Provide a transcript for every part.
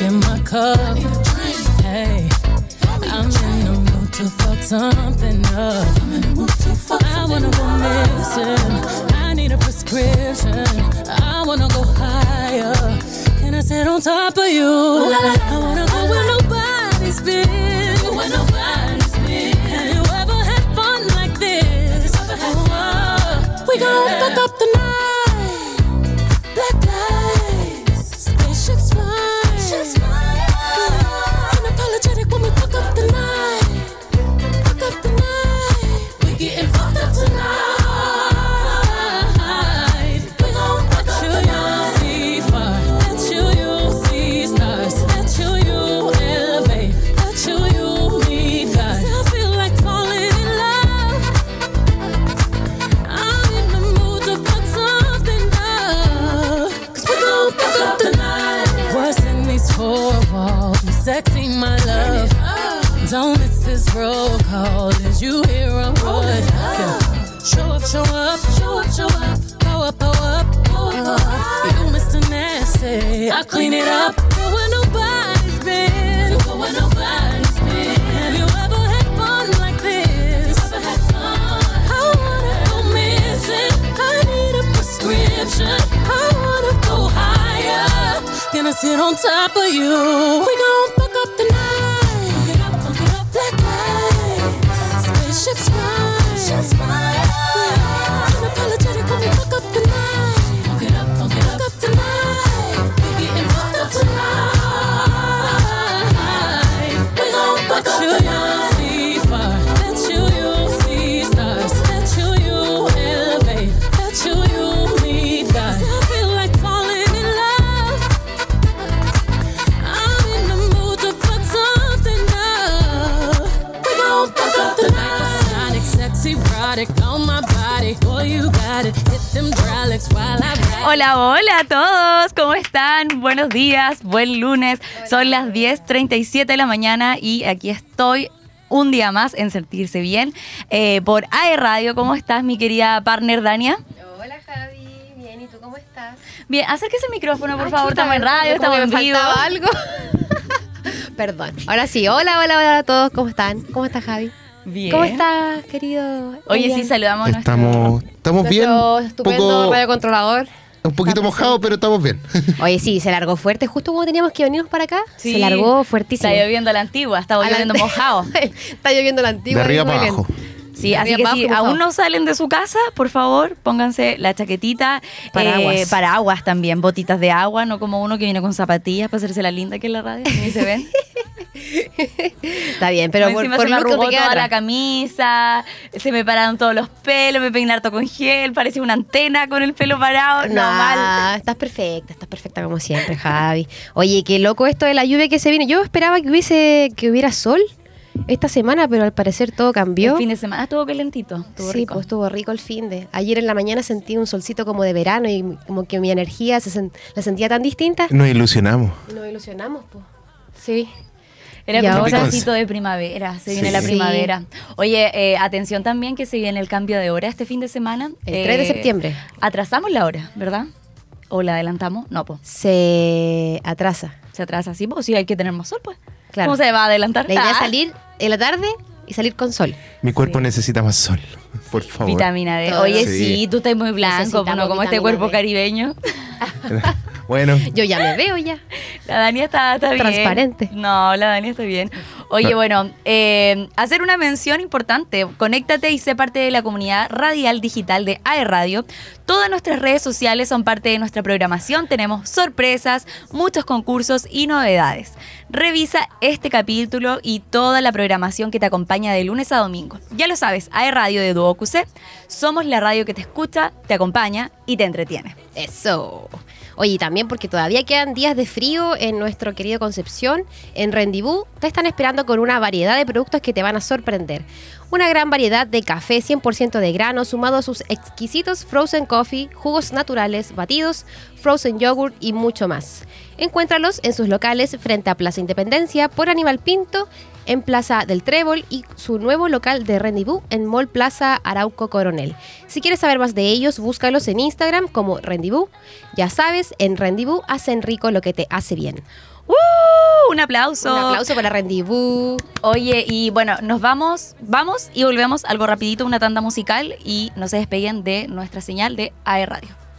in my cup. Hey, I'm in the mood to fuck something up. I wanna go missing. I need a prescription. I wanna go higher. Can I sit on top of you? I wanna go where nobody's been. Have you ever had fun like this? Oh, we gon' fuck up the night. Nasty. I clean it up. Go where nobody's been. Go where nobody's been. Have you ever had fun like this? I wanna go missing. I need a prescription. I wanna go higher. Gonna sit on top of you. We gon' días, buen lunes. Son las 10.37 de la mañana y aquí estoy un día más en Sentirse Bien eh, por AE Radio. ¿Cómo estás, mi querida partner Dania? Hola Javi, bien, ¿y tú cómo estás? Bien, acérquese el micrófono, por Ay, favor. chuta, Estamos en radio, estamos en me vivo. faltaba algo. Perdón. Ahora sí, hola, hola, hola a todos, ¿cómo están? ¿Cómo estás, Javi? Bien. ¿Cómo estás, querido? Oye, Elian? sí, saludamos a nuestro... Estamos, estamos bien. Nuestro estupendo poco, radiocontrolador. Un poquito mojado, pero estamos bien. Oye, sí, se largó fuerte justo cuando teníamos que venirnos para acá. Sí, Se largó fuertísimo. Está lloviendo la antigua, está A la- lloviendo mojado. Está lloviendo la antigua. de arriba para abajo. Sí, así que si aún no salen de su casa, por favor, pónganse la chaquetita. Paraguas. eh, paraguas también, botitas de agua, no como uno que viene con zapatillas para hacerse la linda que en la radio, ni se ven. Está bien, pero por, por se me arrugó toda la camisa, se me pararon todos los pelos, me peiné harto con gel, parecía una antena con el pelo parado, no mal. Estás perfecta, estás perfecta como siempre, Javi. Oye, qué loco esto de la lluvia que se viene. Yo esperaba que hubiese que hubiera sol esta semana, pero al parecer todo cambió. El fin de semana estuvo calentito, estuvo sí, rico. pues estuvo rico el fin de. Ayer en la mañana sentí un solcito como de verano y como que mi energía se sen- la sentía tan distinta. Nos ilusionamos. Nos ilusionamos, pues. Sí. Era como un solcito de primavera, se viene la primavera. Oye, eh, atención también que se viene el cambio de hora este fin de semana. El 3 de septiembre. Atrasamos la hora, ¿verdad? ¿O la adelantamos? No, pues. Se atrasa. Se atrasa, sí, pues sí, hay que tener más sol, pues. Claro. ¿Cómo se va a adelantar? La idea es Ah, salir en la tarde y salir con sol. Mi cuerpo necesita más sol, por favor. Vitamina D. Oye, Sí. sí, tú estás muy blanco, no como este cuerpo D. caribeño. bueno, Yo ya me veo ya. La Dani está, está bien. Transparente. No, la Dani está bien. Oye, bueno, eh, hacer una mención importante. Conéctate y sé parte de la comunidad radial digital de AE Radio. Todas nuestras redes sociales son parte de nuestra programación. Tenemos sorpresas, muchos concursos y novedades. Revisa este capítulo y toda la programación que te acompaña de lunes a domingo. Ya lo sabes, AE Radio de QC. Somos la radio que te escucha, te acompaña y te entretiene. Eso. Oye, y también porque todavía quedan días de frío en nuestro querido Concepción, en Rendibú, te están esperando con una variedad de productos que te van a sorprender. Una gran variedad de café 100% de grano, sumado a sus exquisitos frozen coffee, jugos naturales, batidos, frozen yogurt y mucho más. Encuéntralos en sus locales frente a Plaza Independencia por Aníbal Pinto, en Plaza del Trébol y su nuevo local de Rendibú en Mall Plaza Arauco Coronel. Si quieres saber más de ellos, búscalos en Instagram como Rendibú. Ya sabes, en Rendibú hacen rico lo que te hace bien. ¡Uh! un aplauso. Un aplauso para Rendezvous. Oye, y bueno, nos vamos, vamos y volvemos algo rapidito, una tanda musical y no se despeguen de nuestra señal de AE Radio.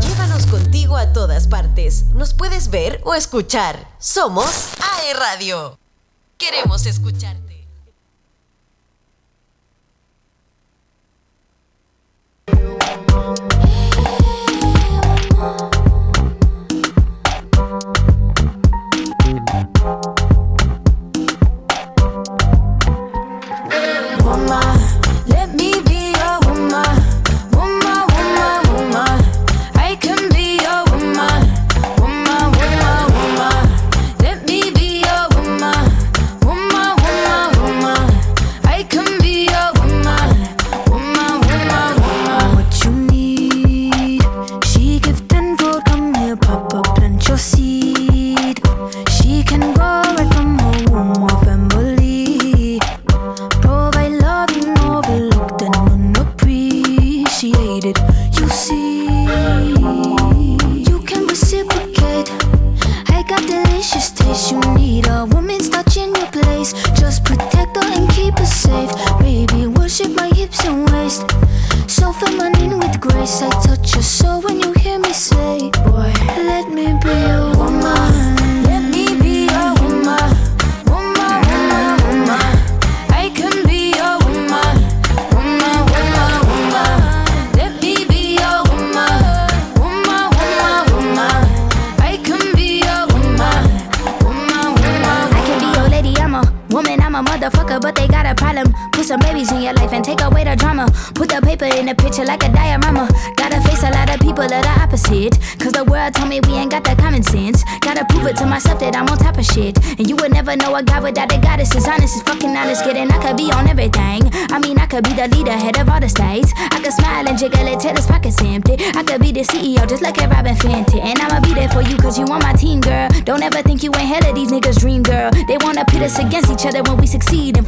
Llévanos contigo a todas partes. Nos puedes ver o escuchar. Somos AE Radio. Queremos escucharte. Música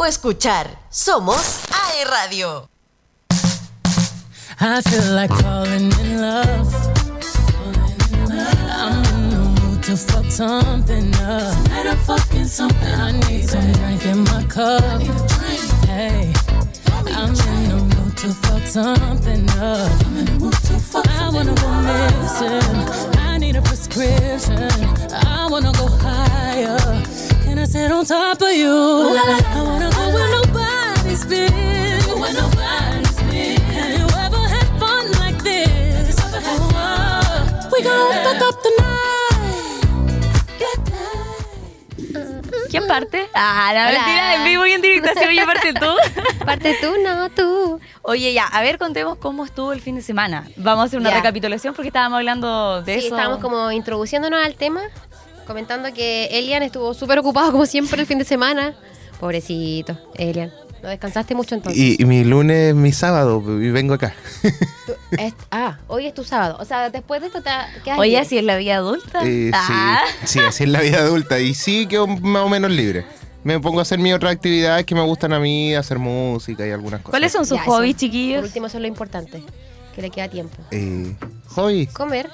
o escuchar. Somos AE Radio. I feel like falling in love. I'm in the mood to fuck something up. Tonight I'm fucking something. I need some drink in my cup. Hey, I'm in the mood to fuck something up. I'm in the mood to fuck I wanna go missing. I need a prescription. I wanna go higher. I sit on top of you? I wanna go where nobody's been. Where nobody's been. Have you ever had fun like this? Oh, we gon' fuck up the night. ¿Quién parte? Ah, la Hola. mentira, en vivo y en directo. así, Oye, parte tú. Parte tú, no tú. Oye, ya, a ver, contemos cómo estuvo el fin de semana. Vamos a hacer una Ya. recapitulación porque estábamos hablando de Sí, eso. estábamos como introduciéndonos al tema, comentando que Elian estuvo súper ocupado como siempre el fin de semana. Pobrecito, Elian. No descansaste mucho entonces. Y, y mi lunes es mi sábado y vengo acá. Es- ah, hoy es tu sábado. O sea, después de esto te quedas Oye, así es la vida adulta. Eh, Ah. sí, sí, así es la vida adulta. Y sí, quedo más o menos libre. Me pongo a hacer mis otras actividades que me gustan a mí, hacer música y algunas cosas. ¿Cuáles son sus Ya, eso, hobbies, Por chiquillos? último, eso es lo importante, que le queda tiempo. Eh, hobby. Comer.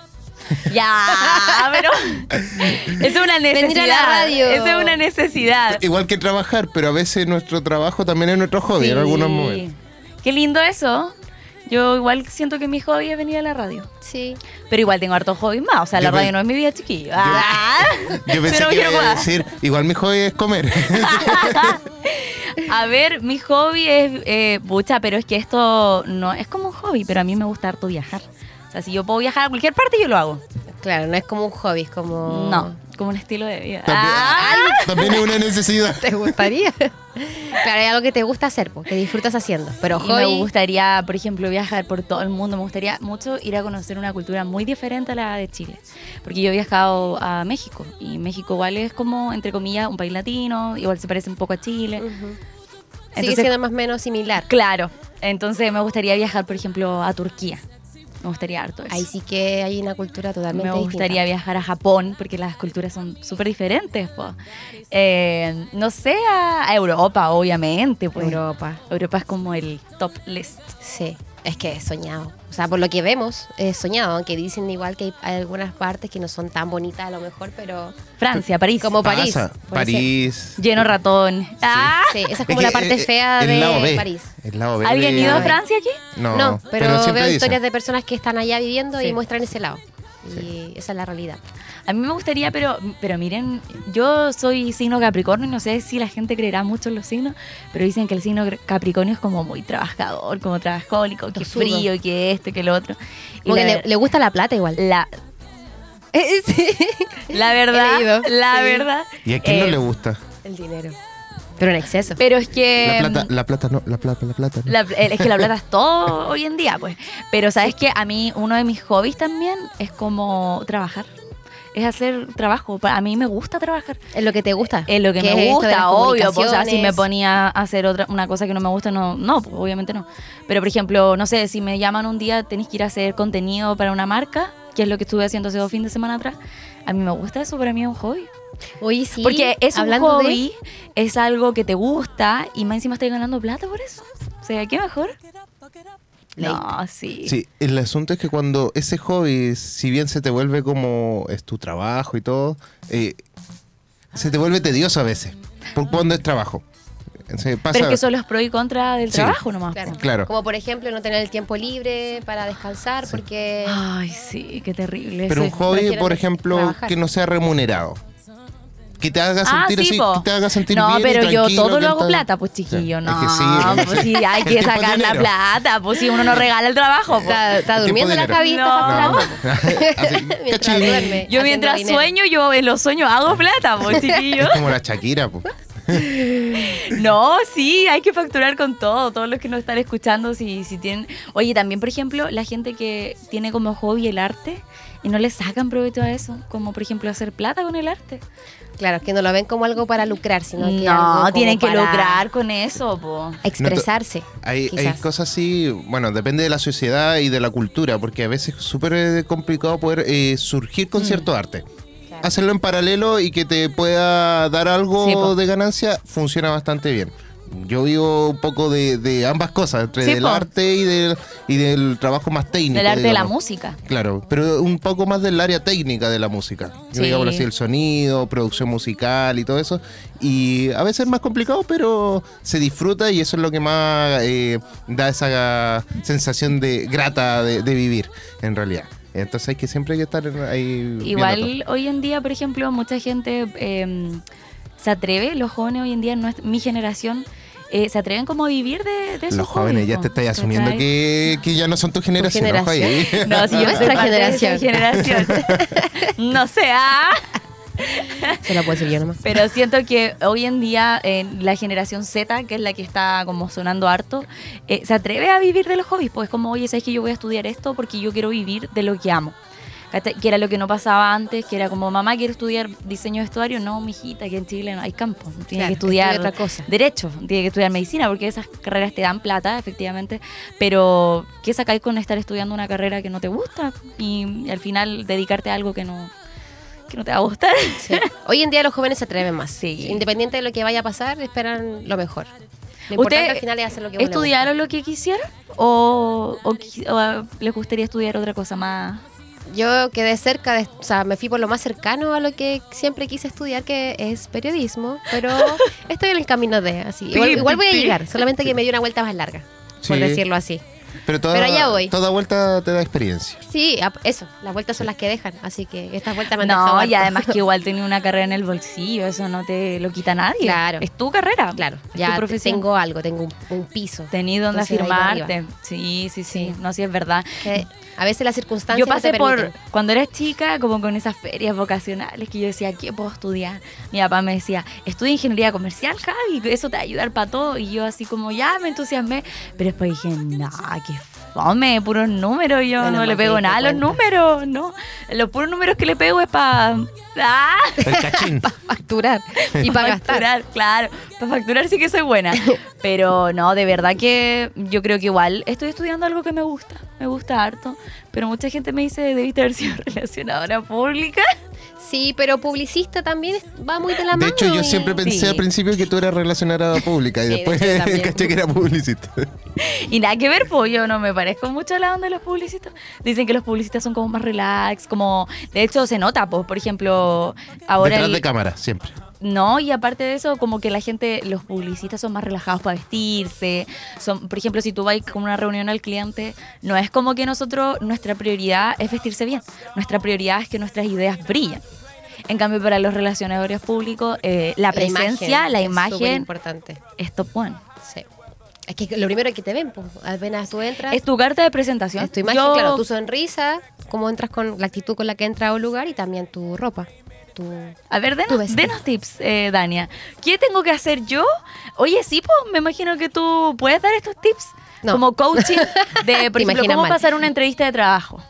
Ya, pero es una Venir a la necesidad. radio. Es una necesidad. Igual que trabajar, pero a veces nuestro trabajo también es nuestro hobby en algunos momentos. Qué lindo eso. Yo igual siento que mi hobby es venir a la radio. Sí. Pero igual tengo hartos hobbies más. O sea, la Yo radio no es mi vida chiquillo. Ah. Yo pensé Pero que iba a decir, igual mi hobby es comer. A ver, mi hobby es, eh, pucha, pero es que esto no es como un hobby, pero a mí me gusta harto viajar. Sea, si yo puedo viajar a cualquier parte, yo lo hago. Claro, no es como un hobby, es como... No, como un estilo de vida. También, Ah. también es una necesidad. ¿Te gustaría? claro, hay algo que te gusta hacer, pues, que disfrutas haciendo. Pero me hobby... gustaría, por ejemplo, viajar por todo el mundo. Me gustaría mucho ir a conocer una cultura muy diferente a la de Chile. Porque yo he viajado a México y México igual es como, entre comillas, un país latino, igual se parece un poco a Chile. Sigue Entonces, siendo más o menos similar. claro. Entonces me gustaría viajar, por ejemplo, a Turquía. Me gustaría harto eso. Ahí sí que hay una cultura totalmente Me gustaría distinta. viajar a Japón porque las culturas son súper diferentes. Eh, no sé, a, a Europa, obviamente. Pues. Europa. Europa es como el top list. Sí, es que es soñado. O sea, por lo que vemos, es soñado, aunque dicen igual que hay, algunas partes que no son tan bonitas a lo mejor, pero Francia, París. como París. Pasa. París. Lleno ratón. Ah, Sí, esa es Es como que, la parte eh, fea el lado de B, París. El lado B ¿Alguien de- ido a. Francia aquí? No, No, pero, siempre veo dicen. historias de personas que están allá viviendo Sí. y muestran ese lado. Y esa es la realidad. A mí me gustaría, pero, pero miren, yo soy signo Capricornio y no sé si la gente creerá mucho en los signos, pero dicen que el signo Capricornio es como muy trabajador, como trabajólico, que Tosudo. frío, que esto, que lo otro. Y Como que la, le, le gusta la plata igual. la, sí. la verdad, leído, la sí. verdad. ¿Y a quién no eh, le gusta? El dinero. Pero en exceso. Pero es que... La plata, la plata no, la plata, la plata. no. La- eh, es que la plata es todo hoy en día, pues. Pero sabes que a mí uno de mis hobbies también es como trabajar. Es hacer trabajo. A mí me gusta trabajar. Es lo que te gusta. Es lo que, me gusta, obvio. pues, o sea, si me ponía a hacer otra, una cosa que no me gusta, no, no, pues, obviamente no. Pero, por ejemplo, no sé, si me llaman un día, tenéis que ir a hacer contenido para una marca, que es lo que estuve haciendo hace dos fines de semana atrás. A mí me gusta eso, para mí es un hobby. Oye, sí. Porque es un de- hobby, es algo que te gusta y más encima estoy ganando plata por eso. O sea, ¿qué mejor? No, sí. Sí, el asunto es que cuando ese hobby, si bien se te vuelve como es tu trabajo y todo, eh, se te vuelve tedioso a veces. Por cuando es trabajo. Se pasa, Pero es que son los pros y contras del Sí. trabajo nomás. Claro. Claro. Como por ejemplo no tener el tiempo libre para descansar porque... Ay, sí, qué terrible. Pero un hobby, por ejemplo, trabajar. que no sea remunerado. Que te haga Ah, sentir sí, así, po. que te haga sentir no, bien y pero yo todo lo hago está- plata, pues chiquillo. Es No, que sí, pues sí, hay que es sacar la plata. Pues si uno no regala el trabajo. pues. Está, está El durmiendo en la está No. Así, Mientras duerme, Yo mientras sueño, yo en los sueños hago plata, pues chiquillo. Es como la Shakira, po. No, sí, hay que facturar con todo, todos los que nos están escuchando, si, si tienen... Oye, también, por ejemplo, la gente que tiene como hobby el arte y no le sacan provecho a eso, como por ejemplo hacer plata con el arte. Claro, que no lo ven como algo para lucrar, sino que No, tienen que para lucrar con eso, po. Expresarse. Hay, hay cosas así, bueno, depende de la sociedad y de la cultura, porque a veces es súper eh, complicado poder eh, surgir Mm. con cierto arte. Hacerlo en paralelo y que te pueda dar algo Sí, de ganancia funciona bastante bien. Yo vivo un poco de, de ambas cosas, entre Sí, del po. arte y del, y del trabajo más técnico. Del arte de la música. Claro, pero un poco más del área técnica de la música. Sí. Digamos así, el sonido, producción musical y todo eso. Y a veces es más complicado, pero se disfruta y eso es lo que más eh, da esa sensación de grata de, de vivir, en realidad. Entonces hay que siempre hay que estar ahí. Igual hoy en día, por ejemplo, mucha gente eh, se atreve, los jóvenes hoy en día, nuestra- mi generación, eh, se atreven como a vivir de, de esos Los jóvenes hobbies, ya te estáis asumiendo que, que ya no son tu generación. ojo ahí. No, si yo Nuestra generación. generación. no sé, ah. Se lo puedo yo nomás. Pero siento que hoy en día eh, la generación Z, que es la que está como sonando harto, eh, se atreve a vivir de los hobbies. Pues es como, oye, ¿sabes que yo voy a estudiar esto porque yo quiero vivir de lo que amo? Que era lo que no pasaba antes, que era como, mamá, quiero estudiar diseño de vestuario. No, mijita, que en Chile no hay campo. Tiene Claro, que estudiar estudia otra cosa. derecho, tiene que estudiar medicina, porque esas carreras te dan plata, efectivamente. Pero, ¿qué sacáis con estar estudiando una carrera que no te gusta? Y, y al final dedicarte a algo que no, que no te va a gustar. Sí. Hoy en día los jóvenes se atreven más. Sí. Independiente de lo que vaya a pasar, esperan lo mejor. Lo importante ¿Usted al final es hacer lo que ¿Estudiaron lo que quisieron? ¿O, o o, les gustaría estudiar otra cosa más? Yo quedé cerca, de, o sea, me fui por lo más cercano a lo que siempre quise estudiar, que es periodismo, pero estoy en el camino de, así. Igual, voy a llegar, solamente que me dio una vuelta más larga, por decirlo así. Pero toda, Pero allá voy. toda vuelta te da experiencia. Sí, eso, las vueltas son las que dejan, así que estas vueltas me han dejado No, y además que igual tenía una carrera en el bolsillo, eso no te lo quita nadie. Claro. Es tu carrera. Claro, es ya tu te- profesión. tengo algo, tengo un, un piso. Tení donde afirmarte. Sí, sí, sí, Sí. No, sí es verdad. Que a veces las circunstancias Yo no pasé por, cuando era chica, como con esas ferias vocacionales que yo decía, ¿qué puedo estudiar? Mi papá me decía, estudia ingeniería comercial, Javi, eso te va a ayudar para todo. Y yo así como, ya, me entusiasmé. Pero después dije, no, qué fome, puros números. Yo no le pego nada a los cuenta. números, no. Los puros números que le pego es para... ¡Ah! Cachín. facturar y para gastar. facturar, claro. Para facturar sí que soy buena. Pero no, de verdad que yo creo que igual estoy estudiando algo que me gusta. Me gusta harto. Pero mucha gente me dice, debiste haber sido relacionadora pública. Sí, pero publicista también va muy de la mano. De hecho, yo y- siempre pensé Sí. al principio que tú eras relacionada pública y Sí, de después también. caché que era publicista. Y nada que ver, pues yo no me parezco mucho a la onda de los publicistas. Dicen que los publicistas son como más relax, como... De hecho, se nota, pues, por ejemplo, ahora... Detrás el- de cámara, siempre. No, y aparte de eso, como que la gente, los publicistas son más relajados para vestirse. Son, por ejemplo, si tú vas con una reunión al cliente, no es como que nosotros, nuestra prioridad es vestirse bien. Nuestra prioridad es que nuestras ideas brillen. En cambio, para los relacionadores públicos, eh, la presencia, la es imagen, superimportante. es top one. Sí. Es que lo primero que te ven, pues, apenas tú entras. Es tu carta de presentación. es tu imagen, Yo- claro, tu sonrisa, cómo entras con la actitud con la que entras a un lugar y también tu ropa. Tu... A ver, denos, tips, eh, Dania. ¿Qué tengo que hacer yo? Oye, sí, pues, me imagino que tú puedes dar estos tips. No. Como coaching de, por ejemplo, cómo mal. pasar una entrevista de trabajo.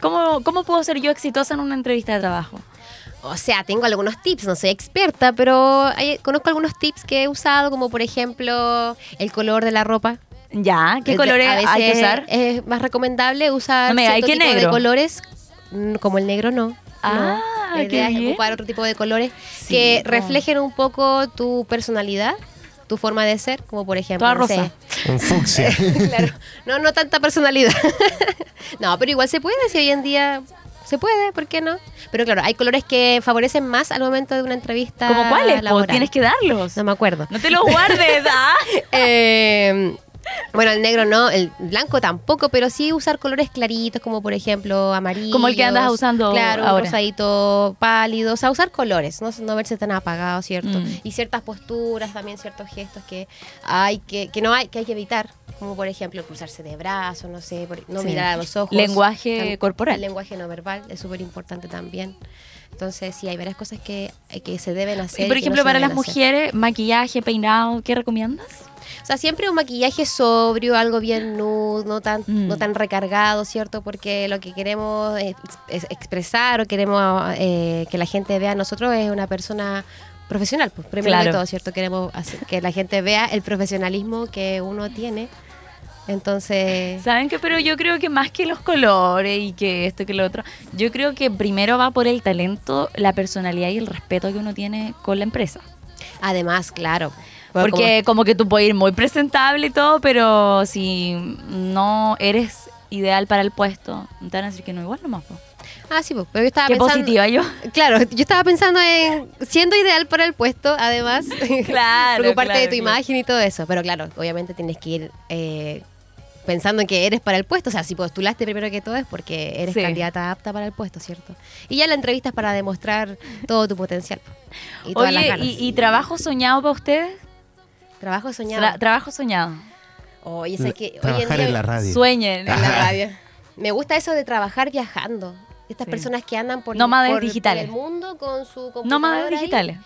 ¿Cómo, ¿Cómo puedo ser yo exitosa en una entrevista de trabajo? O sea, tengo algunos tips, no soy experta, pero hay- conozco algunos tips que he usado, como por ejemplo el color de la ropa. Ya, ¿qué Es de- colores a veces hay que usar? Es más recomendable usar No me digas, cierto ¿y qué tipo de negro? colores, mm, como el negro no. Ah, no. La qué idea es bien. ocupar otro tipo de colores Sí, que po. reflejen un poco tu personalidad, tu forma de ser, como por ejemplo, Toda no sé, rosa. Un fucsia. claro, no, no tanta personalidad. no, pero igual se puede, si hoy en día se puede, ¿por qué no? Pero claro, hay colores que favorecen más al momento de una entrevista. ¿Cómo cuáles? laboral. Tienes que darlos. No me acuerdo. No te los guardes, ¿ah? Eh, bueno, el negro no, el blanco tampoco, pero sí usar colores claritos, como por ejemplo amarillo. Como el que andas usando Claro, un ahora. rosadito pálido. O sea, usar colores, no, no verse tan apagado, ¿cierto? Mm. Y ciertas posturas, también ciertos gestos que hay que, que no hay, que hay que evitar. Como por ejemplo, cruzarse de brazos, no sé, por- no Sí. mirar a los ojos. Lenguaje Tam- corporal. El lenguaje no verbal es súper importante también. Entonces, sí, hay varias cosas que, que se deben hacer. Y por no ejemplo, se para las hacer. mujeres, maquillaje, peinado, ¿qué recomiendas? O sea, siempre un maquillaje sobrio, algo bien nude, no tan, Mm. no tan recargado, ¿cierto? Porque lo que queremos es, es expresar o queremos eh, que la gente vea a nosotros es una persona profesional, pues primero Claro. de todo, ¿cierto? Queremos hacer que la gente vea el profesionalismo que uno tiene. Entonces, ¿Saben qué? Pero yo creo que más que los colores y que esto que lo otro, yo creo que primero va por el talento, la personalidad y el respeto que uno tiene con la empresa. además, claro. Bueno, Porque como que tú puedes ir muy presentable y todo, pero si no eres ideal para el puesto, te van a decir que no igual nomás. po. ah, sí, pues, pero yo estaba Qué pensando... positiva yo. Claro, yo estaba pensando en siendo ideal para el puesto, además. Claro, Preocuparte de claro, tu claro. imagen y todo eso. Pero claro, obviamente tienes que ir eh, pensando en que eres para el puesto. O sea, si postulaste primero que todo es porque eres Sí. candidata apta para el puesto, ¿cierto? Y ya la entrevista es para demostrar todo tu potencial. Y todas las Oye, ganas. ¿y, y trabajo soñado para ustedes? Trabajo soñado. Tra- trabajo soñado. Oye, sé que hoy en Trabajar día- en la radio. Sueñen. en la radio. Me gusta eso de trabajar viajando. Estas Sí. personas que andan por, por- por digitales. el mundo con su computadora Nómadas ahí digitales.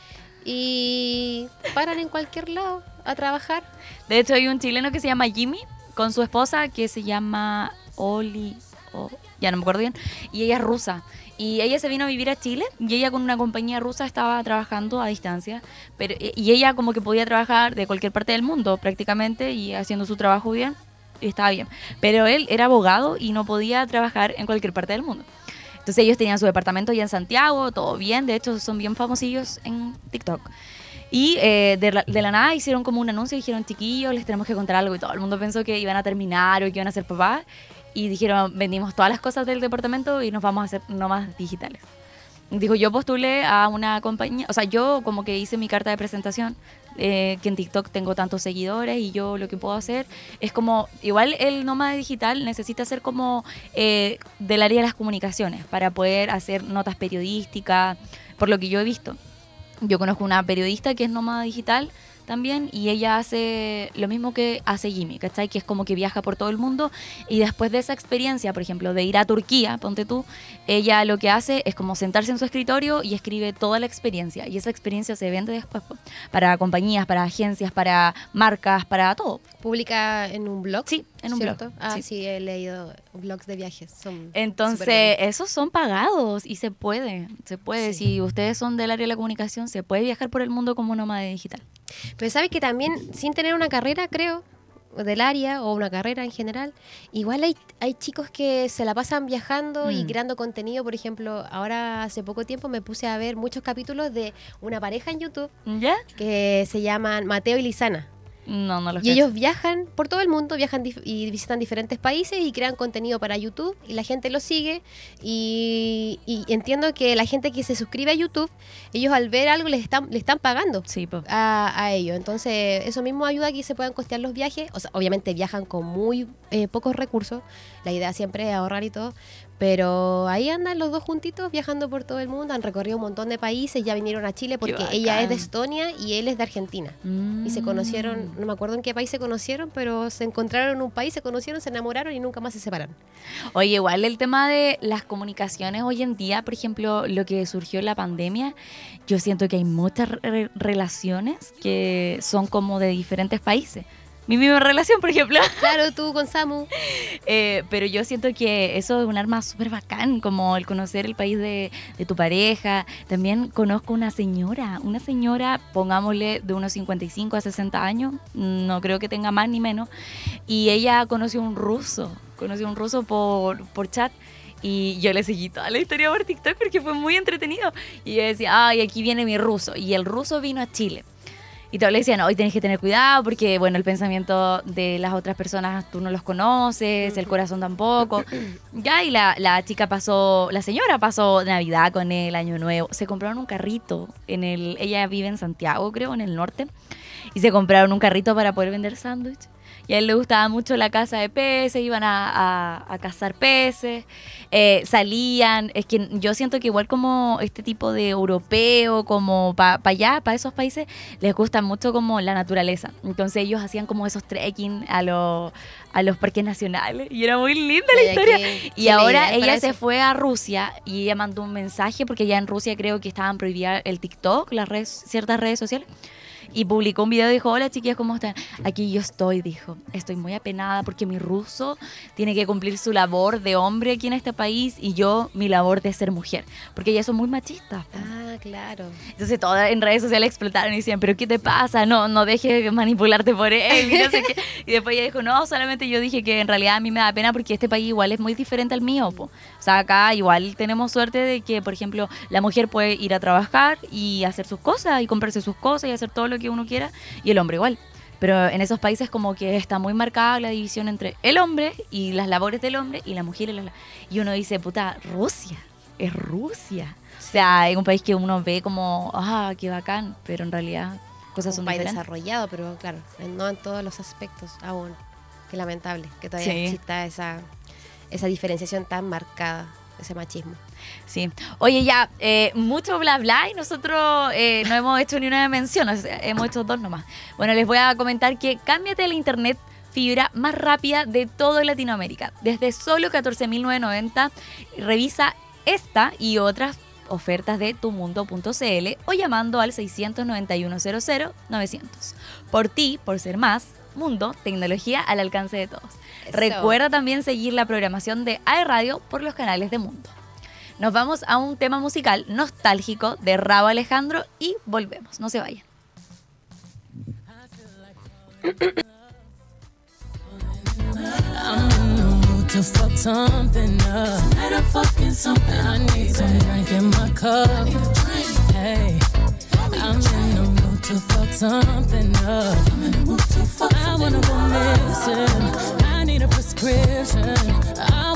y paran en cualquier lado a trabajar. De hecho, hay un chileno que se llama Jimmy con su esposa que se llama Oli. o- ya no me acuerdo bien. Y ella es rusa. Y ella se vino a vivir a Chile y ella con una compañía rusa estaba trabajando a distancia. Pero, y ella como que podía trabajar de cualquier parte del mundo prácticamente y haciendo su trabajo bien. Y estaba bien. Pero él era abogado y no podía trabajar en cualquier parte del mundo. Entonces ellos tenían su departamento allá en Santiago, todo bien. De hecho, son bien famosillos en TikTok. Y eh, de, la, de la nada hicieron como un anuncio y dijeron, chiquillos, les tenemos que contar algo. Y todo el mundo pensó que iban a terminar o que iban a ser papás. Y dijeron, vendimos todas las cosas del departamento y nos vamos a hacer nomás digitales. Dijo, yo postulé a una compañía, o sea, yo como que hice mi carta de presentación, eh, que en TikTok tengo tantos seguidores y yo lo que puedo hacer es como, igual el nómada digital necesita ser como eh, del área de las comunicaciones para poder hacer notas periodísticas, por lo que yo he visto. Yo conozco una periodista que es nómada digital también y ella hace lo mismo que hace Jimmy, ¿cachai? Que es como que viaja por todo el mundo y después de esa experiencia, por ejemplo, de ir a Turquía, ponte tú, ella lo que hace es como sentarse en su escritorio y escribe toda la experiencia y esa experiencia se vende después para compañías, para agencias, para marcas, para todo. ¿Publica en un blog? Sí, en un ¿cierto? blog. Ah, sí. sí. he leído blogs de viajes. Son Entonces, esos son pagados y se puede, se puede. Sí. Si ustedes son del área de la comunicación, se puede viajar por el mundo como nómada digital. Pero sabes que también, sin tener una carrera, creo, del área o una carrera en general, igual hay, hay chicos que se la pasan viajando y Mm. creando contenido. Por ejemplo, ahora hace poco tiempo me puse a ver muchos capítulos de una pareja en YouTube ¿Ya? que se llaman Mateo y Lisana. No, no los Y cacho. ellos viajan por todo el mundo, viajan y visitan diferentes países y crean contenido para YouTube y la gente los sigue. Y, y entiendo que la gente que se suscribe a YouTube, ellos al ver algo les están, le están pagando Sí, a, a ellos. Entonces, eso mismo ayuda a que se puedan costear los viajes. O sea, obviamente viajan con muy eh, pocos recursos. La idea siempre es ahorrar y todo. Pero ahí andan los dos juntitos viajando por todo el mundo. Han recorrido un montón de países. Ya vinieron a Chile porque ella es de. Estonia y él es de Argentina. Y se Mm. conocieron, no me acuerdo en qué país se conocieron, pero se encontraron en un país, se conocieron, se enamoraron y nunca más se separaron. Oye, igual el tema de las comunicaciones hoy en día, por ejemplo, lo que surgió en la pandemia, yo siento que hay muchas re- relaciones que son como de diferentes países. Mi misma relación, por ejemplo. Claro, tú con Samu. Eh, pero yo siento que eso es un arma súper bacán, como el conocer el país de, de tu pareja. También conozco una señora, una señora, pongámosle de unos 55 a 60 años, no creo que tenga más ni menos, y ella conoció un ruso, conoció un ruso por, por chat. Y yo le seguí toda la historia por TikTok porque fue muy entretenido. Y yo decía, ay, aquí viene mi ruso. Y el ruso vino a Chile. Y todos le decían, hoy tenés que tener cuidado porque, bueno, el pensamiento de las otras personas tú no los conoces, el corazón tampoco. Ya, y la, la chica pasó, la señora pasó Navidad con el Año Nuevo. Se compraron un carrito en el, ella vive en Santiago, creo, en el norte. Y se compraron un carrito para poder vender sándwich. Y a él le gustaba mucho la caza de peces, iban a, a- a cazar peces, eh, salían. Es que yo siento que igual como este tipo de europeo, como para allá, para esos países, les gusta mucho como la naturaleza. Entonces ellos hacían como esos trekking a, los a los parques nacionales. Y era muy linda la historia. Y ahora ella se fue a Rusia y ella mandó un mensaje porque ya en Rusia creo que estaban prohibidas el TikTok, las redes, ciertas redes sociales. Y publicó un video y dijo, hola chiquillas, ¿cómo están? Aquí yo estoy, dijo. Estoy muy apenada porque mi ruso tiene que cumplir su labor de hombre aquí en este país y yo mi labor de ser mujer. Porque ellas son muy machistas. Ah, claro. Entonces todas en redes sociales explotaron y decían, pero ¿qué te pasa? No, no dejes manipularte por él. Y, no sé qué. Y después ella dijo, no, solamente yo dije que en realidad a mí me da pena porque este país igual es muy diferente al mío. po. O sea, acá igual tenemos suerte de que, por ejemplo, la mujer puede ir a trabajar y hacer sus cosas y comprarse sus cosas y hacer todo lo que uno quiera y el hombre igual. Pero en esos países como que está muy marcada la división entre el hombre y las labores del hombre y la mujer. Y, la- y uno dice, puta, Rusia, es Rusia. O sea, es un país que uno ve como, ah, qué bacán, pero en realidad cosas un son país diferentes. desarrollado, pero claro, no en todos los aspectos aún. Qué lamentable que todavía Sí. exista esa, esa diferenciación tan marcada, ese machismo. Sí. Oye, ya, eh, mucho bla bla y nosotros eh, no hemos hecho ni una mención, hemos hecho dos nomás. Bueno, les voy a comentar que cámbiate el internet fibra más rápida de todo Latinoamérica. Desde solo 14.990, revisa esta y otras ofertas de tumundo.cl o llamando al 691-00-900. Por ti, por ser más, Mundo, tecnología al alcance de todos. Eso. Recuerda también seguir la programación de AE Radio por los canales de Mundo. Nos vamos a un tema musical nostálgico de Rabo Alejandro y volvemos. No se vayan. To fuck something up. Tonight I'm fucking something. I need some drink in my cup. Hey, I'm in the mood to fuck something up. I'm in the mood to fuck I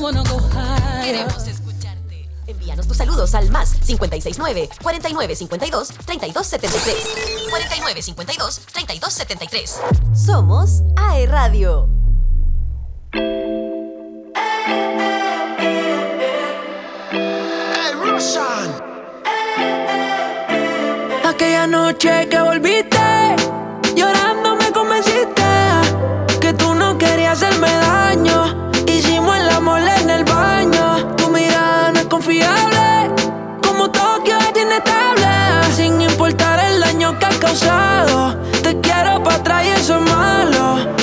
wanna Envíanos tus saludos al más 569 4952 3273. 4952 3273. Somos AE Radio. Russian. Aquella noche que volviste que has causado. Te quiero para atrás y eso es malo.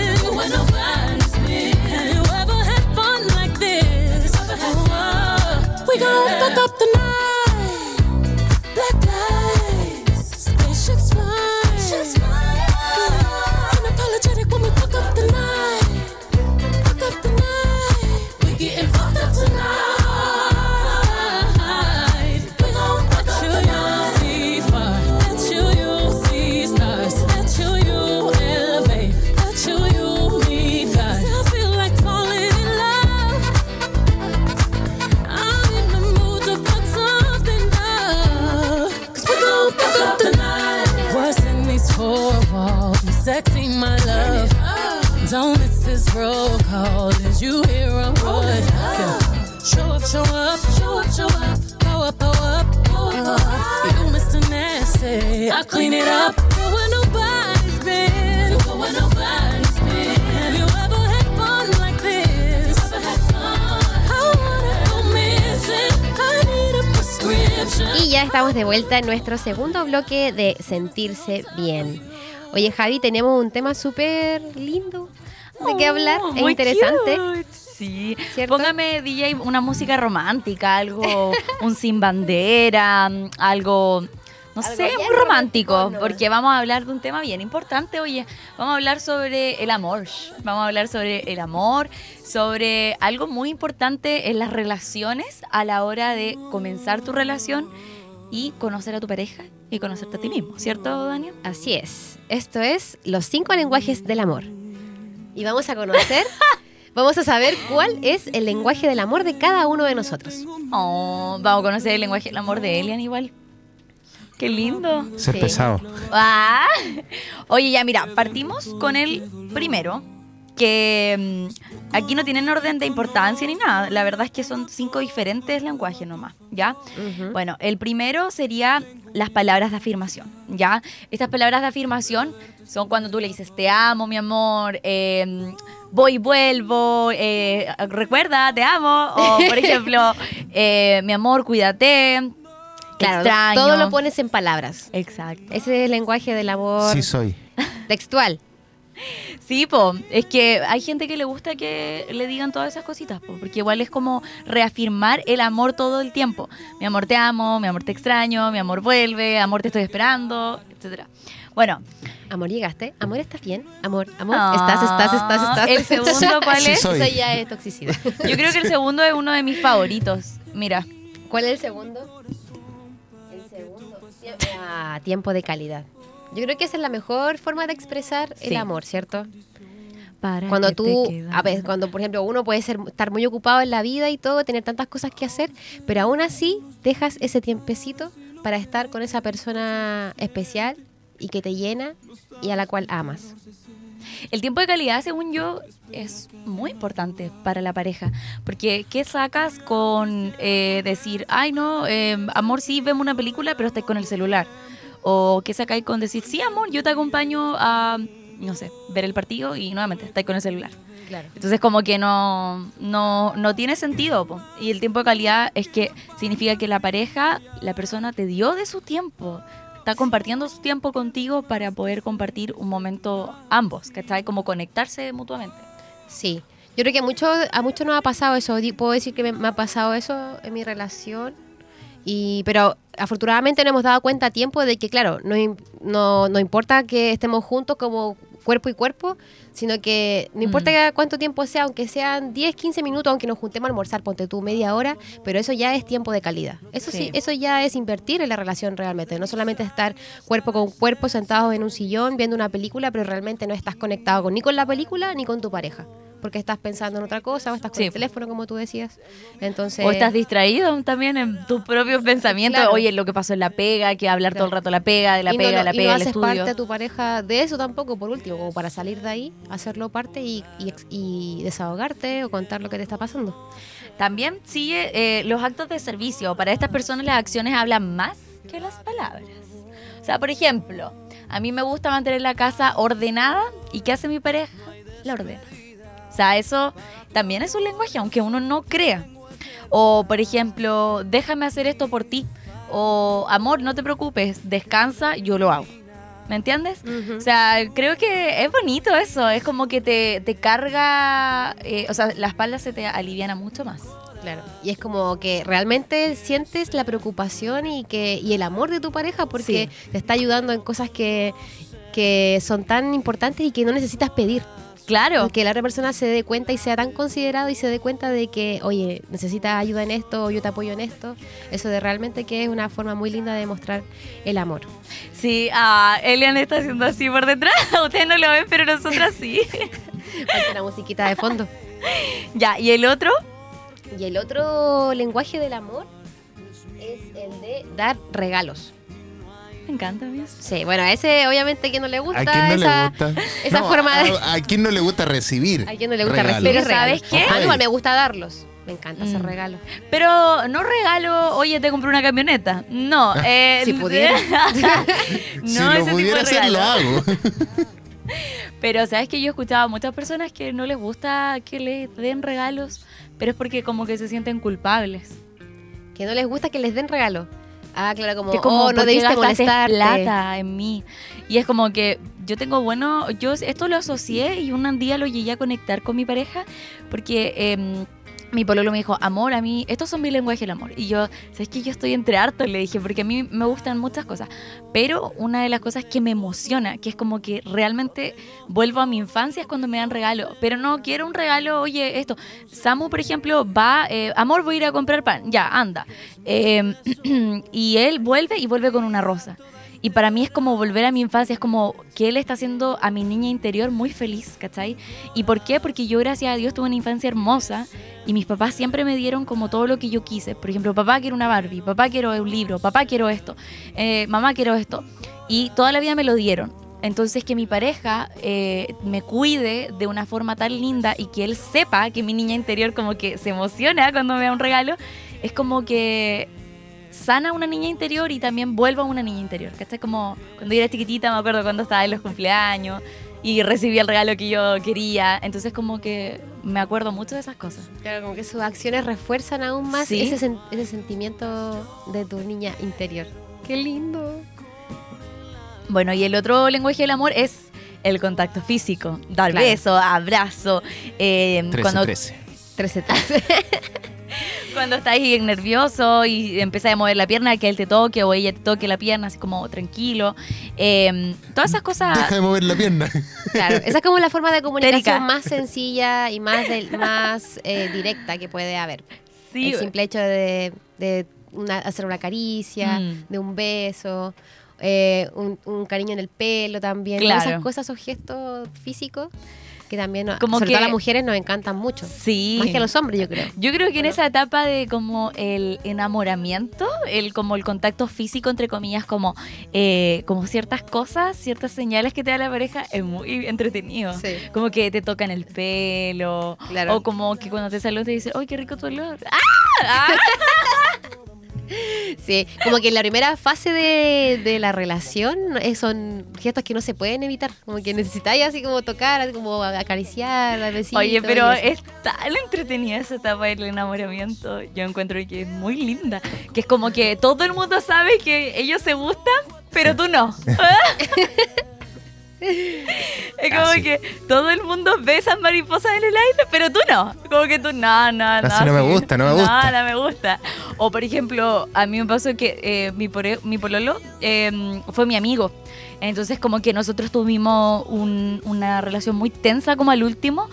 we gon' fuck up the night. This roll call. Did you hear a word? Yeah. Show up, show up, show up, show up. Go up, go up, go up. Uh, you Mr. Nasty. I clean it up. Go where nobody's been. Go where nobody's been. Have you ever had fun like this? I wanna go missing. I need a prescription. Y ya estamos de vuelta en nuestro segundo bloque de sentirse bien. Oye, Javi, tenemos un tema súper lindo de qué hablar. Oh, es interesante. cute. Sí. ¿Cierto? Póngame, DJ, una música romántica, algo, un sin bandera, algo, no Algo sé, muy romántico, porque vamos a hablar de un tema bien importante, oye. Vamos a hablar sobre el amor. Vamos a hablar sobre el amor, sobre algo muy importante en las relaciones a la hora de comenzar tu relación y conocer a tu pareja y conocerte a ti mismo, ¿cierto, Daniel? Así es. Esto es los cinco lenguajes del amor. Y vamos a conocer, vamos a saber cuál es el lenguaje del amor de cada uno de nosotros. Oh, vamos a conocer el lenguaje del amor de Elian igual. Qué lindo. Ser Sí. pesado. Ah. Oye, ya mira, partimos con el primero, que mm, aquí no tienen orden de importancia ni nada. La verdad es que son cinco diferentes lenguajes nomás, ¿ya? Bueno, el primero sería las palabras de afirmación, ¿ya? Estas palabras de afirmación son cuando tú le dices, te amo, mi amor, eh, voy y vuelvo, eh, recuerda, te amo, o por ejemplo, eh, mi amor, cuídate, Claro, extraño. todo lo pones en palabras. Exacto. Ese es el lenguaje del amor Sí soy. textual. Sí, po, es que hay gente que le gusta que le digan todas esas cositas, po, porque igual es como reafirmar el amor todo el tiempo. Mi amor te amo, mi amor te extraño, mi amor vuelve, amor te estoy esperando, etcétera. Bueno, Amor, llegaste. Amor, ¿estás bien? Amor, amor, Ah, estás, estás, estás, estás. ¿el segundo cuál Sí es? soy. Eso ya es toxicidad. yo creo que el segundo es uno de mis favoritos. Mira, ¿Cuál es el segundo? El segundo. Ah, tiempo de calidad. Yo creo que esa es la mejor forma de expresar Sí. el amor, ¿cierto? para Cuando tú, a ver, cuando por ejemplo uno puede ser, estar muy ocupado en la vida y todo, tener tantas cosas que hacer, pero aún así dejas ese tiempecito para estar con esa persona especial y que te llena y a la cual amas. El tiempo de calidad, según yo, es muy importante para la pareja. Porque, ¿qué sacas con eh, decir, ay, no, eh, amor, sí, vemos una película, pero estás con el celular? O, ¿qué sacáis con decir, sí, amor, yo te acompaño a, no sé, ver el partido y nuevamente estáis con el celular? Claro. Entonces, como que no, no, no tiene sentido. po. Y el tiempo de calidad es que significa que la pareja, la persona te dio de su tiempo. Está compartiendo su tiempo contigo para poder compartir un momento ambos, ¿cachai? Como conectarse mutuamente. Sí. Yo creo que a muchos a muchos nos ha pasado eso. Puedo decir que me, me ha pasado eso en mi relación. Y, pero afortunadamente nos hemos dado cuenta a tiempo de que, claro, no, no, no importa que estemos juntos como cuerpo y cuerpo, sino que no importa cuánto tiempo sea, aunque sean 10, 15 minutos, aunque nos juntemos a almorzar, ponte tú media hora, pero eso ya es tiempo de calidad. Eso sí, Sí. eso ya es invertir en la relación realmente, no solamente estar cuerpo con cuerpo sentados en un sillón viendo una película, pero realmente no estás conectado con, ni con la película ni con tu pareja. Porque estás pensando en otra cosa o estás con Sí. el teléfono, como tú decías. Entonces, O estás distraído también en tus propios pensamientos. Claro. Oye, lo que pasó en la pega, que hablar todo el rato la pega, de la y pega, no, de la y pega, no del haces estudio. parte a tu pareja de eso tampoco, por último, como para salir de ahí, hacerlo parte y, y desahogarte o contar lo que te está pasando. También sigue eh, los actos de servicio. Para estas personas las acciones hablan más que las palabras. O sea, por ejemplo, a mí me gusta mantener la casa ordenada y ¿qué hace mi pareja? La ordena. O sea, eso también es un lenguaje, aunque uno no crea. O, por ejemplo, déjame hacer esto por ti. O, amor, no te preocupes, descansa, yo lo hago. ¿Me entiendes? O sea, creo que es bonito eso. Es como que te, te carga, eh, o sea, la espalda se te aliviana mucho más. Claro. Y es como que realmente sientes la preocupación y que y el amor de tu pareja porque te está ayudando en cosas que, que son tan importantes y que no necesitas pedir. Claro. Que la otra persona se dé cuenta y sea tan considerado y se dé cuenta de que, oye, necesitas ayuda en esto o yo te apoyo en esto. Eso de realmente que es una forma muy linda de mostrar el amor. Sí, ah, Elian está haciendo así por detrás. Ustedes no lo ven, pero nosotras sí. Falta una musiquita de fondo. ya, ¿y el otro? Y el otro lenguaje del amor es el de dar regalos. Me encanta eso. Sí, bueno, a ese obviamente que no le gusta ¿A quién no esa, le gusta? esa No, forma de... A, a quién no le gusta recibir? A quien no le gusta regalos? recibir Pero ¿sabes regalos. qué? A mí igual me gusta darlos. Me encanta hacer Mm. regalos. Pero no regalo, oye, te compré una camioneta. No, eh, Si pudiera. no, si lo ese tipo pudiera de hacer, regalo. lo hago. Pero sabes que yo he escuchado a muchas personas que no les gusta que les den regalos, pero es porque como que se sienten culpables. Que no les gusta que les den regalo. Ah, claro, como, que como oh, no ¿por qué debiste molestarte. plata en mí. Y es como que yo tengo bueno, yo esto lo asocié y un día lo llegué a conectar con mi pareja porque em, mi pololo me dijo, amor, a mí, estos son mi lenguaje del amor. Y yo, ¿sabes que Yo estoy entre hartos, le dije, porque a mí me gustan muchas cosas. Pero una de las cosas que me emociona, que es como que realmente vuelvo a mi infancia, es cuando me dan regalo. Pero no quiero un regalo, oye, esto. Samu, por ejemplo, va, eh, amor, voy a ir a comprar pan. Ya, anda. Eh, y él vuelve y vuelve con una rosa. Y para mí es como volver a mi infancia, es como que él está haciendo a mi niña interior muy feliz, ¿cachai? ¿Y por qué? Porque yo, gracias a Dios, tuve una infancia hermosa y mis papás siempre me dieron como todo lo que yo quise. Por ejemplo, papá quiero una Barbie, papá quiero un libro, papá quiero esto, eh, mamá quiero esto. Y toda la vida me lo dieron. Entonces que mi pareja eh, me cuide de una forma tan linda y que él sepa que mi niña interior como que se emociona cuando me da un regalo, es como que sana una niña interior y también vuelvo a una niña interior. ¿Cachai? Como cuando yo era chiquitita, me acuerdo cuando estaba en los cumpleaños y recibí el regalo que yo quería. Entonces como que me acuerdo mucho de esas cosas. Claro, como que sus acciones refuerzan aún más Sí. ese, sen- ese sentimiento de tu niña interior. Qué lindo. Bueno, y el otro lenguaje del amor es el contacto físico. Dar Claro. beso, abrazo. eh, 13, cuando 13. 13 Cuando estás ahí nervioso y empiezas a mover la pierna, que él te toque o ella te toque la pierna, así como tranquilo. Eh, todas esas cosas. Deja de mover la pierna. Claro, esa es como la forma de comunicación Térica. más sencilla y más, del- más eh, directa que puede haber. Sí, El simple hecho de, de una- hacer una caricia, Mm. de un beso, eh, un, un cariño en el pelo también. Todas Claro. esas cosas, esos gestos físicos que también, Como sobre que- todo a las mujeres, nos encantan mucho. sí. Más que a los hombres, yo creo. Yo creo que en esa etapa de como el enamoramiento, el como el contacto físico entre comillas, como eh, como ciertas cosas, ciertas señales que te da la pareja, es muy entretenido. Sí. Como que te tocan el pelo, Claro. o como que cuando te saludan te dicen, ¡ay, qué rico tu olor! ¡Ah! ¡Ah! Sí, como que en la primera fase de, de la relación eh, son gestos que no se pueden evitar. Como que necesitáis así como tocar, así como acariciar, dar besitos. Oye, pero es tan entretenida esa etapa del enamoramiento. Yo encuentro que es muy linda. Que es como que todo el mundo sabe que ellos se gustan, pero tú no. Es como Casi. que todo el mundo ve esas mariposas en el aire, pero tú no. Como que tú, no, no, no. Así no me gusta, no me gusta. No, no me gusta. O por ejemplo, a mí me pasó que eh, mi, pore- mi pololo eh, fue mi amigo. Entonces como que nosotros tuvimos un- una relación muy tensa como al último,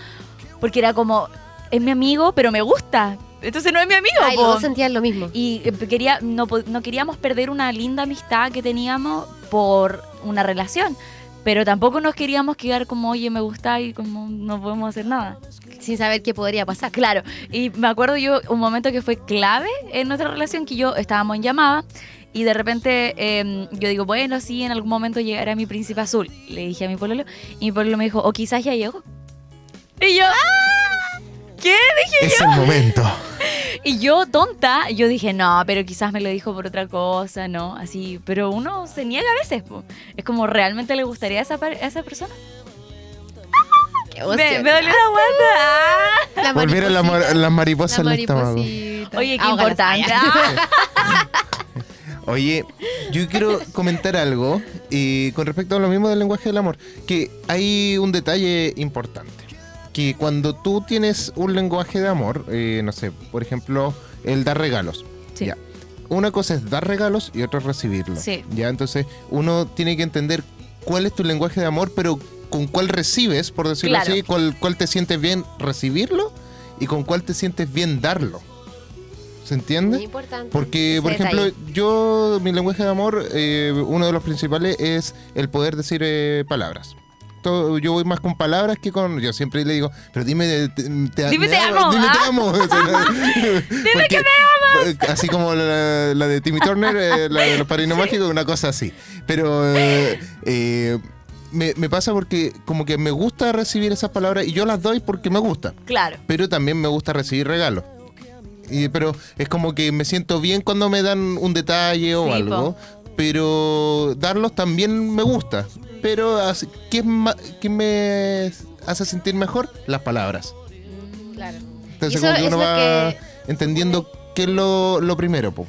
porque era como, es mi amigo, pero me gusta. Entonces no es mi amigo. Ay, los dos sentían lo mismo. Y eh, quería, no, no queríamos perder una linda amistad que teníamos por una relación. Pero tampoco nos queríamos quedar como, oye, me gusta y como no podemos hacer nada. Sin saber qué podría pasar. Claro, y me acuerdo yo un momento que fue clave en nuestra relación, que yo estábamos en llamada y de repente eh, yo digo, bueno, sí, en algún momento llegará mi príncipe azul. Le dije a mi pololo y mi pololo me dijo, o quizás ya llegó. Y yo, ¿qué? Dije Es el momento. y yo, tonta, yo dije, no, pero quizás me lo dijo por otra cosa, ¿no? Así, pero uno se niega a veces, po. Es como, ¿realmente le gustaría a esa, par- a esa persona? Qué Me, me dolió la guata. Ah. La Volvieron la mariposita, mar- las mariposas la estómago. mariposita. Oye, qué importante. Ah, Ah. Oye, yo quiero comentar algo eh, con respecto a lo mismo del lenguaje del amor, que hay un detalle importante, que cuando tú tienes un lenguaje de amor, eh, no sé, por ejemplo, el dar regalos, Sí. ya. Una cosa es dar regalos y otra es recibirlo. Sí. Ya, entonces uno tiene que entender cuál es tu lenguaje de amor, pero con cuál recibes, por decirlo Claro. así, cuál, cuál te sientes bien recibirlo y con cuál te sientes bien darlo. ¿Se entiende? Muy importante. Porque, por ejemplo, detalle. yo, mi lenguaje de amor, eh, uno de los principales es el poder decir eh, palabras. Yo voy más con palabras que con. Yo siempre le digo, pero dime, te, te- Dime me te amo, amo, Dime te ah. amo. O sea, no- Dime porque que me ama. eh, así como la, la de Timmy Turner, eh, la de los padrinos mágicos, una cosa así. Pero eh, eh, me, me pasa porque como que me gusta recibir esas palabras y yo las doy porque me gusta. Claro. Pero también me gusta recibir regalos. Y, pero es como que me siento bien cuando me dan un detalle o Sí, algo. Pero darlos también me gusta. Pero ¿qué, qué me hace sentir mejor? Las palabras. Claro. Entonces eso como que es uno lo va que- entendiendo qué es lo, lo primero. po.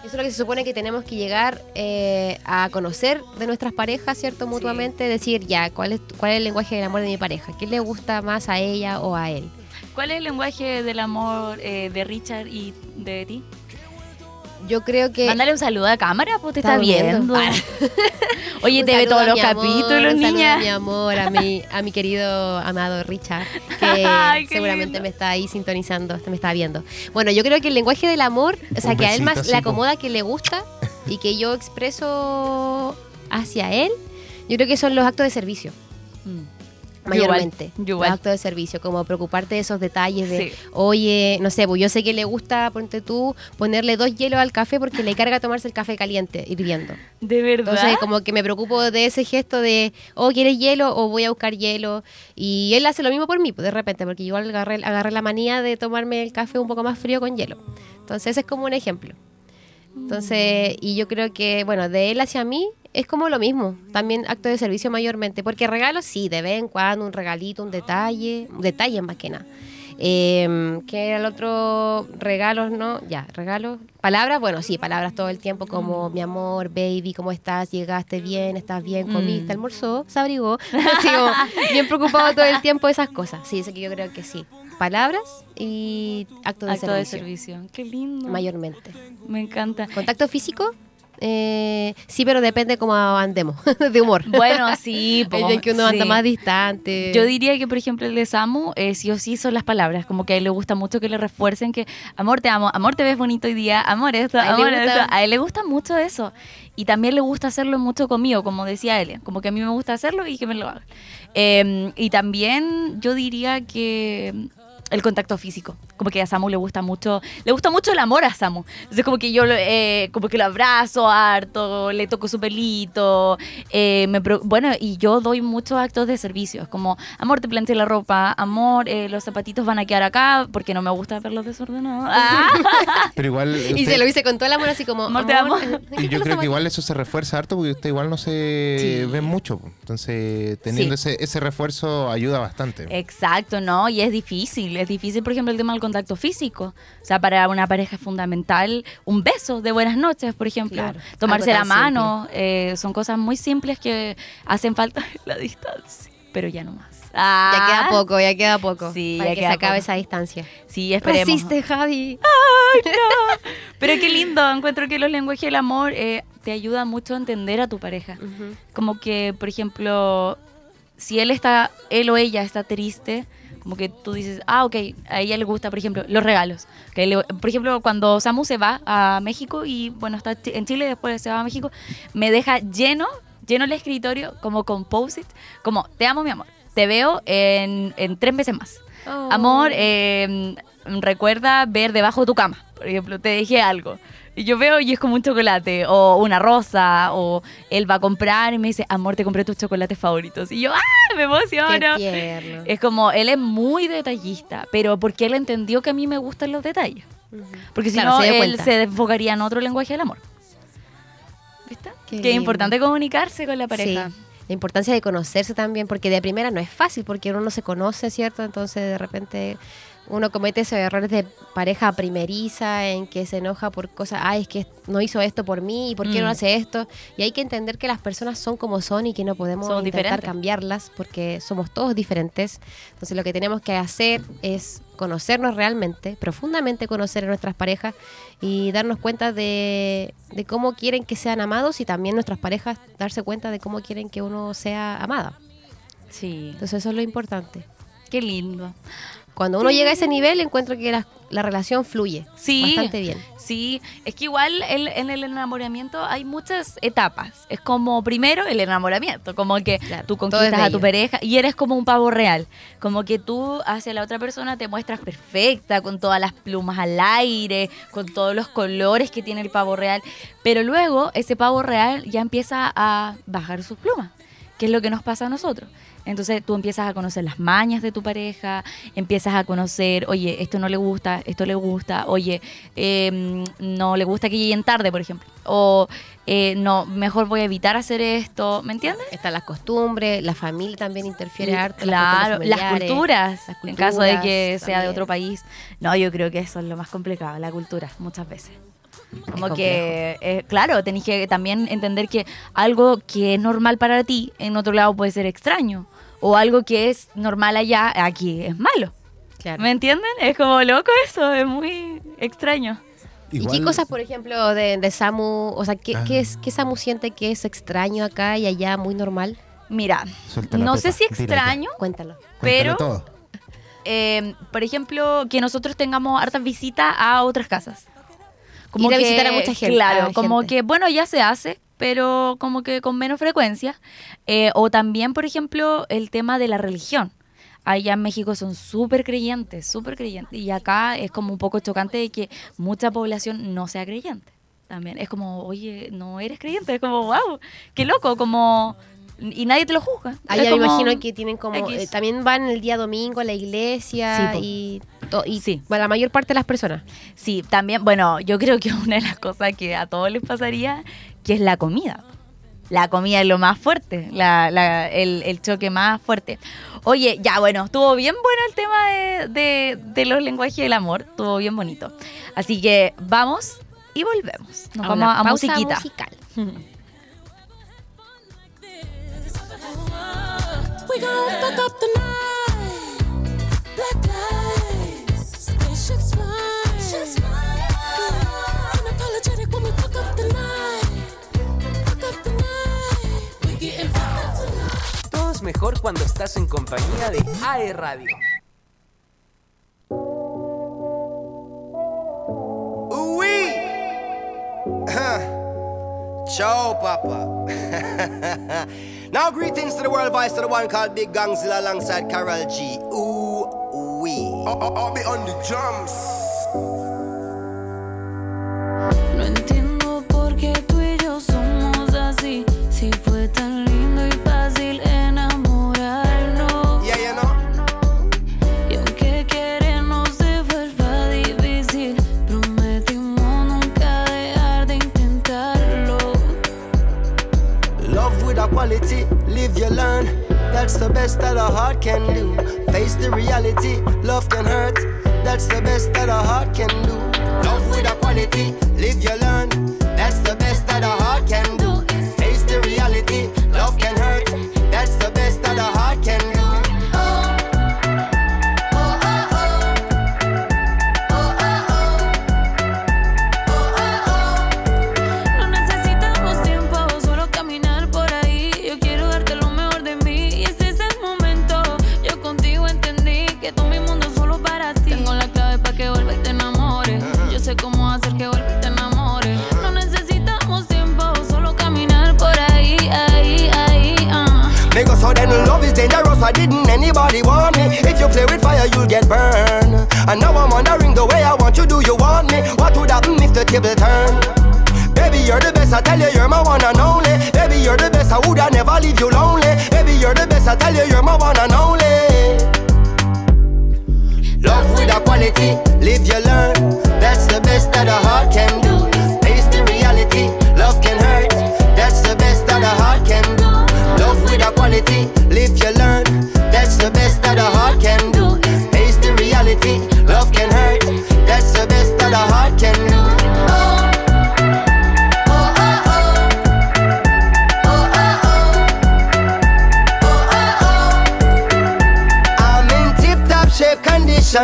Eso es lo que se supone que tenemos que llegar eh, a conocer de nuestras parejas, ¿cierto? Mutuamente, decir ya, ¿cuál es, ¿cuál es el lenguaje del amor de mi pareja? ¿Qué le gusta más a ella o a él? ¿Cuál es el lenguaje del amor eh, de Richard y de ti? Yo creo que... Mándale un saludo a cámara, pues te está, Está viendo. Ah. Oye, Un te ve todos los amor, capítulos, un saludo niña. a mi amor, a mi, a mi querido amado Richard, que Ay, qué seguramente lindo. me está ahí sintonizando, me está viendo. Bueno, yo creo que el lenguaje del amor, o sea, Un que a él más le acomoda que le gusta y que yo expreso hacia él, yo creo que son los actos de servicio. Mm. Yo Mayormente, yo igual. los actos de servicio, como preocuparte de esos detalles de, Sí. oye, no sé, pues yo sé que le gusta, ponte tú, ponerle dos hielos al café porque le carga tomarse el café caliente, hirviendo. ¿De verdad? Entonces, como que me preocupo de ese gesto de, oh, ¿quieres hielo? O voy a buscar hielo. Y él hace lo mismo por mí, pues, de repente, porque yo agarré, agarré la manía de tomarme el café un poco más frío con hielo. Entonces, ese es como un ejemplo. Entonces, y yo creo que, bueno, de él hacia mí es como lo mismo. También acto de servicio mayormente. Porque regalos, sí, de vez en cuando, un regalito, un detalle, un detalle más que nada. Eh, ¿Qué era el otro? Regalos, ¿no? Ya, regalos. Palabras, bueno, sí, palabras todo el tiempo como mi amor, baby, ¿cómo estás? ¿Llegaste bien? ¿Estás bien? ¿Comiste? Mm. ¿Almorzó? ¿Se abrigó? Bien preocupado todo el tiempo esas cosas. Sí, eso que yo creo que sí. Palabras y acto de Acto servicio. de servicio. Qué lindo. Mayormente. Me encanta. ¿Contacto físico? Eh, sí, pero depende cómo andemos, de humor. Bueno, sí. Po, veces que uno anda sí. más distante. Yo diría que, por ejemplo, el de Samu, eh, sí o sí son las palabras. Como que a él le gusta mucho que le refuercen que, amor, te amo, amor, te ves bonito hoy día, amor, esto, A amor, gusta- esto. A él le gusta mucho eso. Y también le gusta hacerlo mucho conmigo, como decía él. Como que a mí me gusta hacerlo y que me lo haga. Eh, y también yo diría que el contacto físico. Como que a Samu le gusta mucho, le gusta mucho el amor a Samu. Entonces como que yo lo- eh, como que lo abrazo harto, le toco su pelito, eh, me bueno, y yo doy muchos actos de servicio. Es como, amor, te planté la ropa, amor, eh, los zapatitos van a quedar acá porque no me gusta verlos desordenados. Ah. Pero igual... Y se lo hice con todo el amor, así como. Amor, te amo. Y yo creo que igual eso se refuerza harto porque usted igual no se Sí. ve mucho. Entonces, teniendo ese, ese refuerzo ayuda bastante. Exacto, ¿no? Y es difícil, es difícil, por ejemplo, el tema del contacto físico. O sea, para una pareja es fundamental un beso de buenas noches, por ejemplo. Claro, Tomarse la mano, eh, son cosas muy simples que hacen falta en la distancia, pero ya no más. Ah, Ya queda poco, ya queda poco. Sí, para ya que se acabe poco. esa distancia. Sí, esperemos. Resiste, Javi. Pero qué lindo, encuentro que los lenguajes del amor eh, te ayudan mucho a entender a tu pareja. Ujú. Como que, por ejemplo, si él está, él o ella está triste, como que tú dices, ah, ok, a ella le gusta, por ejemplo, los regalos. Que le- por ejemplo, cuando Samu se va a México y, bueno, está en Chile, después se va a México, me deja lleno, lleno el escritorio, como con post-it, como, te amo, mi amor, te veo en, en tres meses más. Oh. Amor, eh, recuerda ver debajo de tu cama. Por ejemplo, te dejé algo. Y yo veo y es como un chocolate, o una rosa, o él va a comprar y me dice, amor, te compré tus chocolates favoritos. Y yo, ¡ah! Me emociono. Es como, él es muy detallista, pero porque él entendió que a mí me gustan los detalles. Porque si Claro, no, se él cuenta. se enfocaría en otro lenguaje del amor. ¿Viste? Qué que es importante comunicarse con la pareja. Sí. La importancia de conocerse también, porque de primera no es fácil, porque uno no se conoce, ¿cierto? Entonces de repente uno comete esos errores de pareja primeriza, en que se enoja por cosas, ay, es que no hizo esto por mí, ¿y por qué Mm. no hace esto? Y hay que entender que las personas son como son y que no podemos Somos intentar diferentes. cambiarlas, porque somos todos diferentes. Entonces lo que tenemos que hacer es conocernos realmente, profundamente conocer a nuestras parejas y darnos cuenta de, de cómo quieren que sean amados y también nuestras parejas darse cuenta de cómo quieren que uno sea amada. Sí. Entonces eso es lo importante. Qué lindo. Cuando uno llega a ese nivel, encuentro que la, la relación fluye Sí. bastante bien. Sí, es que igual el- en el enamoramiento hay muchas etapas. Es como primero el enamoramiento, como que Claro, tú conquistas a tu pareja y eres como un pavo real. Como que tú hacia la otra persona te muestras perfecta, con todas las plumas al aire, con todos los colores que tiene el pavo real. Pero luego ese pavo real ya empieza a bajar sus plumas, que es lo que nos pasa a nosotros. Entonces tú empiezas a conocer las mañas de tu pareja, empiezas a conocer, oye, esto no le gusta, esto le gusta, oye, eh, no le gusta que lleguen tarde, por ejemplo, o eh, no, mejor voy a evitar hacer esto, ¿me entiendes? Están las costumbres, la familia también interfiere harto. claro, las las culturas, las en caso de que culturas sea de otro país. No, yo creo que eso es lo más complicado, la cultura, muchas veces. Como que, eh, claro, tenés que también entender que algo que es normal para ti, en otro lado puede ser extraño. O algo que es normal allá, aquí es malo. Claro. ¿Me entienden? Es como loco eso, es muy extraño. ¿Y qué cosas, por ejemplo, de, de Samu, o sea, ¿qué, Ah. qué es, qué Samu siente que es extraño acá y allá muy normal? Mira, no pepa, sé si extraño, Cuéntalo. pero, todo. eh, por ejemplo, que nosotros tengamos hartas visitas a otras casas. Ir a visitar a mucha gente, Claro, como gente. que, bueno, ya se hace, pero como que con menos frecuencia. Eh, o también, por ejemplo, el tema de la religión. Allá en México son súper creyentes, súper creyentes. Y acá es como un poco chocante de que mucha población no sea creyente. También es como, oye, no eres creyente. Es como, wow, qué loco, como... Y nadie te lo juzga. Allá me imagino que tienen como, eh, también van el día domingo a la iglesia Sí, y, y Sí. bueno, la mayor parte de las personas. Sí, también, bueno, yo creo que una de las cosas que a todos les pasaría, que es la comida. La comida es lo más fuerte, la- la- el, el choque más fuerte. Oye, ya bueno, estuvo bien bueno el tema de, de- de los lenguajes del amor, estuvo bien bonito. Así que vamos y volvemos. Nos A vamos una a pausa musiquita. musical. Unapologetic when we fuck up the night. Es mejor cuando estás en compañía de AE Radio. Ooh-wee. Ciao, Papa. now, greetings to the world voice of the one called Big Gangzilla alongside Carol G. Ooh, wee. I'll be on the drums. No entiendo quality, live you learn. That's the best that a heart can do. Face the reality, love can hurt. That's the best that a heart can do. Love with a quality, live you learn. That's the best that a heart Anybody want me. If you play with fire, you'll get burned. And now I'm wondering the way I want you. Do you want me? What would happen if the table turn? Baby, you're the best. I tell you, you're my one and only. Baby, you're the best. I would I never leave you lonely. Baby, you're the best. I tell you, you're my one and only.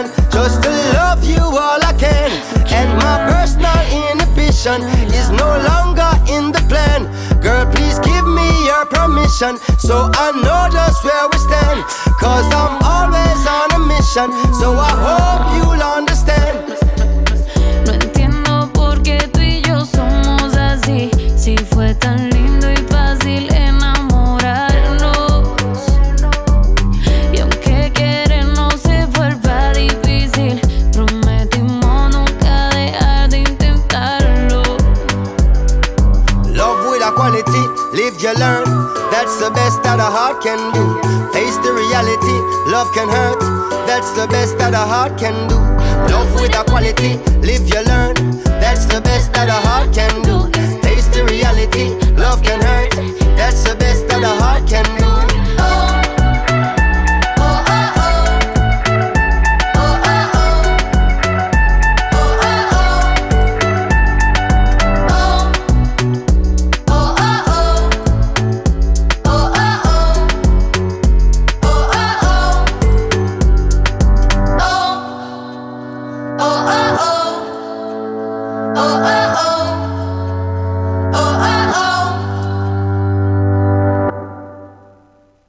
Just to love you all I can. And my personal inhibition is no longer in the plan. Girl, please give me your permission. So I know just where we stand. Cause I'm always on a mission. So I hope you'll understand. No entiendo tú y yo somos así. Si fue tan lindo y fácil learn. That's the best that a heart can do. Face the reality, love can hurt. That's the best that a heart can do. Love with a quality, live you learn. That's the best that a heart can do. Face the reality,